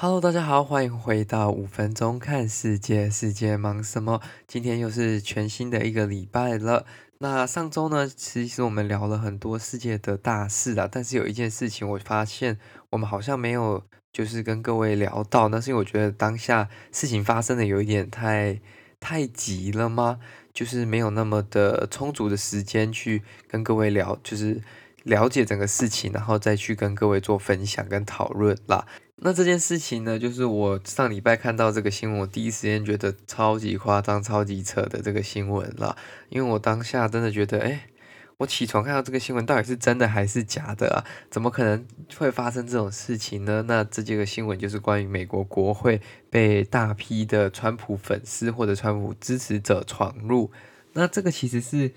Hello，大家好，欢迎回到五分钟看世界，世界忙什么？今天又是全新的一个礼拜了。那上周呢，其实我们聊了很多世界的大事啊，但是有一件事情，我发现我们好像没有就是跟各位聊到，那是因为我觉得当下事情发生的有一点太太急了吗？就是没有那么的充足的时间去跟各位聊，就是了解整个事情，然后再去跟各位做分享跟讨论啦。那这件事情呢，就是我上礼拜看到这个新闻，我第一时间觉得超级夸张、超级扯的这个新闻啦。因为我当下真的觉得，哎，我起床看到这个新闻，到底是真的还是假的啊？怎么可能会发生这种事情呢？那这几个新闻就是关于美国国会被大批的川普粉丝或者川普支持者闯入。那这个其实是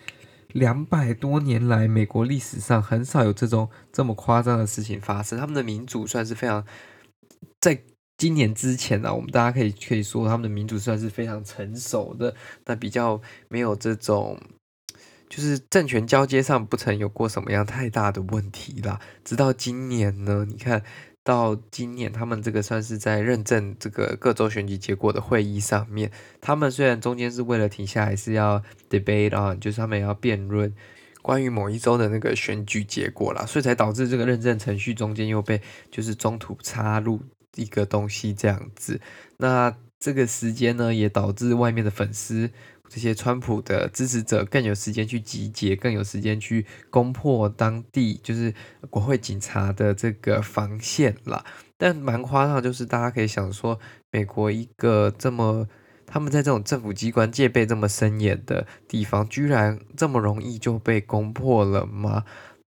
两百多年来美国历史上很少有这种这么夸张的事情发生。他们的民主算是非常。在今年之前呢、啊，我们大家可以可以说他们的民主算是非常成熟的，那比较没有这种，就是政权交接上不曾有过什么样太大的问题啦。直到今年呢，你看到今年他们这个算是在认证这个各州选举结果的会议上面，他们虽然中间是为了停下来是要 debate 啊就是他们要辩论关于某一周的那个选举结果啦，所以才导致这个认证程序中间又被就是中途插入。一个东西这样子，那这个时间呢，也导致外面的粉丝，这些川普的支持者更有时间去集结，更有时间去攻破当地就是国会警察的这个防线啦。但蛮夸张，就是大家可以想说，美国一个这么他们在这种政府机关戒备这么森严的地方，居然这么容易就被攻破了吗？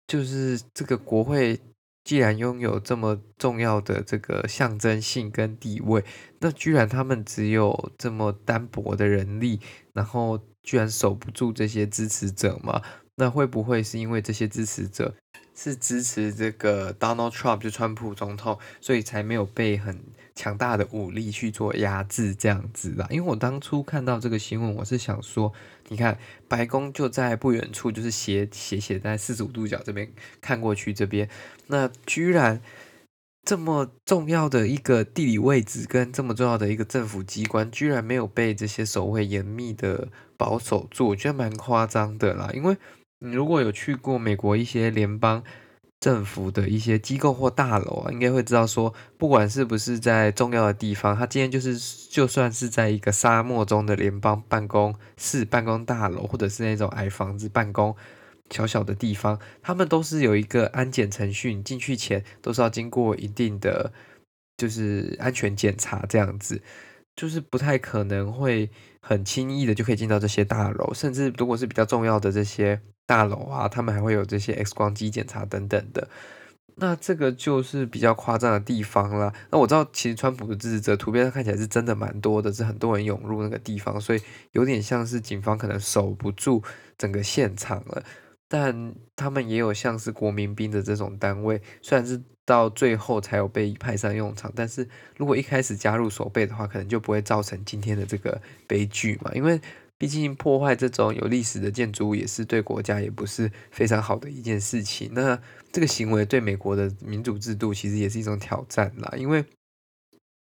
就是这个国会。既然拥有这么重要的这个象征性跟地位，那居然他们只有这么单薄的人力，然后居然守不住这些支持者吗？那会不会是因为这些支持者是支持这个 Donald Trump 就川普总统，所以才没有被很强大的武力去做压制这样子啦？因为我当初看到这个新闻，我是想说，你看白宫就在不远处，就是斜斜斜在四十五度角这边看过去这边，那居然这么重要的一个地理位置跟这么重要的一个政府机关，居然没有被这些守卫严密的保守住，我觉得蛮夸张的啦，因为。你如果有去过美国一些联邦政府的一些机构或大楼啊，应该会知道说，不管是不是在重要的地方，它今天就是就算是在一个沙漠中的联邦办公室、办公大楼，或者是那种矮房子办公小小的地方，他们都是有一个安检程序，你进去前都是要经过一定的就是安全检查，这样子就是不太可能会很轻易的就可以进到这些大楼，甚至如果是比较重要的这些。大楼啊，他们还会有这些 X 光机检查等等的，那这个就是比较夸张的地方啦。那我知道，其实川普的支持者图片上看起来是真的蛮多的，是很多人涌入那个地方，所以有点像是警方可能守不住整个现场了。但他们也有像是国民兵的这种单位，虽然是到最后才有被派上用场，但是如果一开始加入守备的话，可能就不会造成今天的这个悲剧嘛，因为。毕竟破坏这种有历史的建筑物也是对国家也不是非常好的一件事情。那这个行为对美国的民主制度其实也是一种挑战啦，因为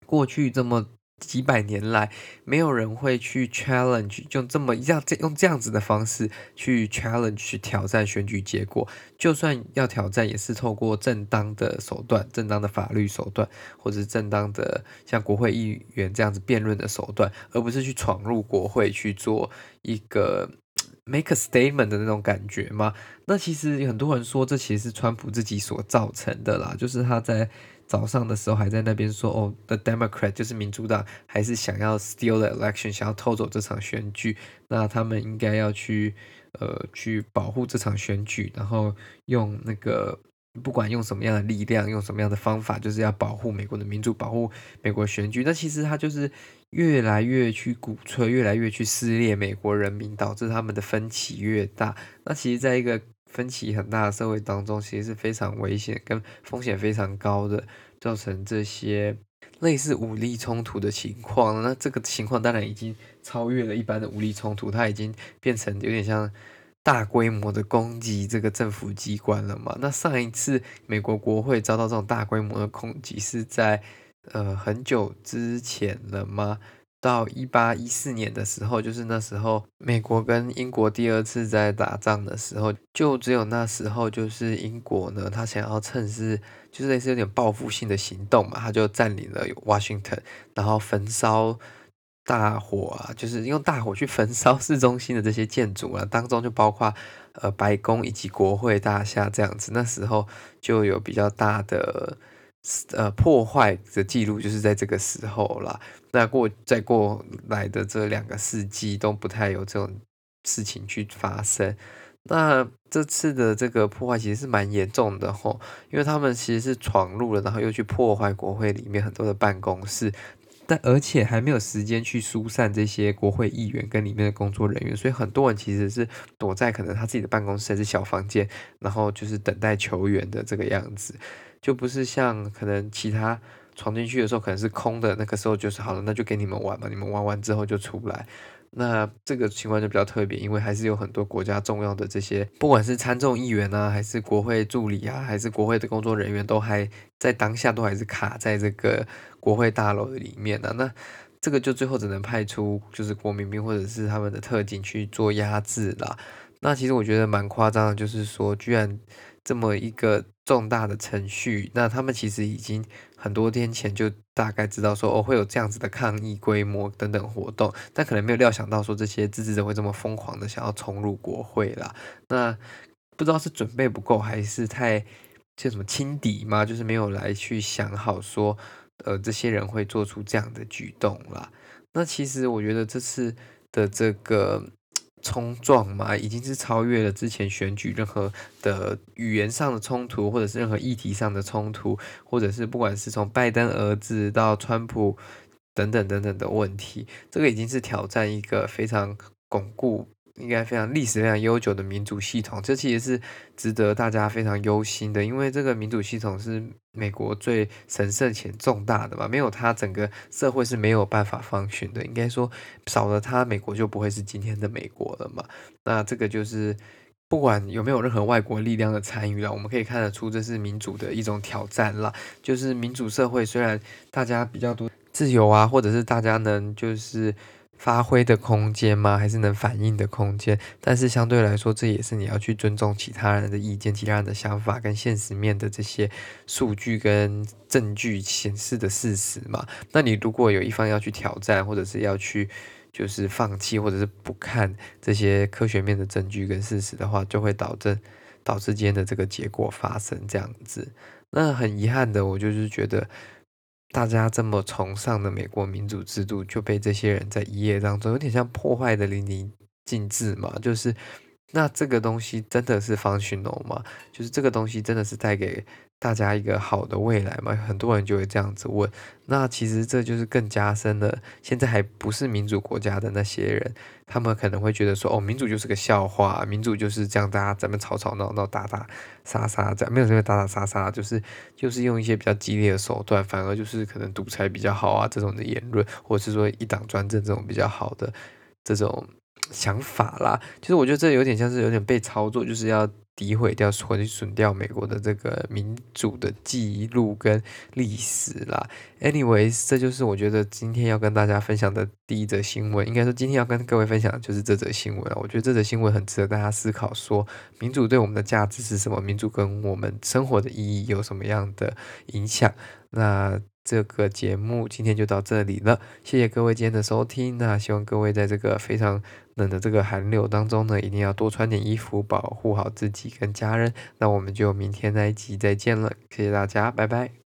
过去这么。几百年来，没有人会去 challenge，用这么这样用这样子的方式去 challenge 去挑战选举结果。就算要挑战，也是透过正当的手段、正当的法律手段，或者是正当的像国会议员这样子辩论的手段，而不是去闯入国会去做一个 make a statement 的那种感觉嘛。那其实有很多人说，这其实是川普自己所造成的啦，就是他在。早上的时候还在那边说哦，The Democrat 就是民主党，还是想要 steal the election，想要偷走这场选举。那他们应该要去呃去保护这场选举，然后用那个不管用什么样的力量，用什么样的方法，就是要保护美国的民主，保护美国选举。那其实他就是越来越去鼓吹，越来越去撕裂美国人民，导致他们的分歧越大。那其实，在一个分歧很大的社会当中，其实是非常危险跟风险非常高的，造成这些类似武力冲突的情况。那这个情况当然已经超越了一般的武力冲突，它已经变成有点像大规模的攻击这个政府机关了嘛。那上一次美国国会遭到这种大规模的攻击是在呃很久之前了吗？到一八一四年的时候，就是那时候美国跟英国第二次在打仗的时候，就只有那时候，就是英国呢，他想要趁势，就是类似有点报复性的行动嘛，他就占领了 Washington，然后焚烧大火啊，就是用大火去焚烧市中心的这些建筑啊，当中就包括呃白宫以及国会大厦这样子，那时候就有比较大的。呃，破坏的记录就是在这个时候啦。那过再过来的这两个世纪都不太有这种事情去发生。那这次的这个破坏其实是蛮严重的吼，因为他们其实是闯入了，然后又去破坏国会里面很多的办公室，但而且还没有时间去疏散这些国会议员跟里面的工作人员，所以很多人其实是躲在可能他自己的办公室还是小房间，然后就是等待求援的这个样子。就不是像可能其他闯进去的时候可能是空的，那个时候就是好了，那就给你们玩嘛，你们玩完之后就出来。那这个情况就比较特别，因为还是有很多国家重要的这些，不管是参众议员啊，还是国会助理啊，还是国会的工作人员，都还在当下都还是卡在这个国会大楼里面呢、那这个就最后只能派出就是国民兵或者是他们的特警去做压制啦。那其实我觉得蛮夸张的，就是说居然。这么一个重大的程序，那他们其实已经很多天前就大概知道说哦会有这样子的抗议规模等等活动，但可能没有料想到说这些支持者会这么疯狂的想要冲入国会啦。那不知道是准备不够还是太就什么轻敌吗？就是没有来去想好说呃这些人会做出这样的举动啦。那其实我觉得这次的这个。冲撞嘛，已经是超越了之前选举任何的语言上的冲突，或者是任何议题上的冲突，或者是不管是从拜登儿子到川普等等等等的问题，这个已经是挑战一个非常巩固。应该非常历史非常悠久的民主系统，这其实是值得大家非常忧心的，因为这个民主系统是美国最神圣且重大的嘛，没有它，整个社会是没有办法 function 的。应该说，少了它，美国就不会是今天的美国了嘛。那这个就是不管有没有任何外国力量的参与了，我们可以看得出这是民主的一种挑战啦。就是民主社会虽然大家比较多自由啊，或者是大家能就是。发挥的空间吗？还是能反映的空间？但是相对来说，这也是你要去尊重其他人的意见、其他人的想法跟现实面的这些数据跟证据显示的事实嘛。那你如果有一方要去挑战，或者是要去就是放弃，或者是不看这些科学面的证据跟事实的话，就会导致导致今天的这个结果发生这样子。那很遗憾的，我就是觉得。大家这么崇尚的美国民主制度，就被这些人在一夜当中有点像破坏的淋漓尽致嘛，就是。那这个东西真的是方寻龙吗？就是这个东西真的是带给大家一个好的未来嘛？很多人就会这样子问。那其实这就是更加深了现在还不是民主国家的那些人，他们可能会觉得说，哦，民主就是个笑话，民主就是这样，大家咱们吵吵闹闹、打打杀杀，这样没有什么打打杀杀，就是就是用一些比较激烈的手段，反而就是可能独裁比较好啊这种的言论，或者是说一党专政这种比较好的这种。想法啦，其实我觉得这有点像是有点被操作，就是要诋毁掉、毁损掉美国的这个民主的记录跟历史啦。Anyways，这就是我觉得今天要跟大家分享的第一则新闻。应该说，今天要跟各位分享的就是这则新闻。我觉得这则新闻很值得大家思考，说民主对我们的价值是什么？民主跟我们生活的意义有什么样的影响？那。这个节目今天就到这里了，谢谢各位今天的收听。那希望各位在这个非常冷的这个寒流当中呢，一定要多穿点衣服，保护好自己跟家人。那我们就明天那一集再见了，谢谢大家，拜拜。